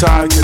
house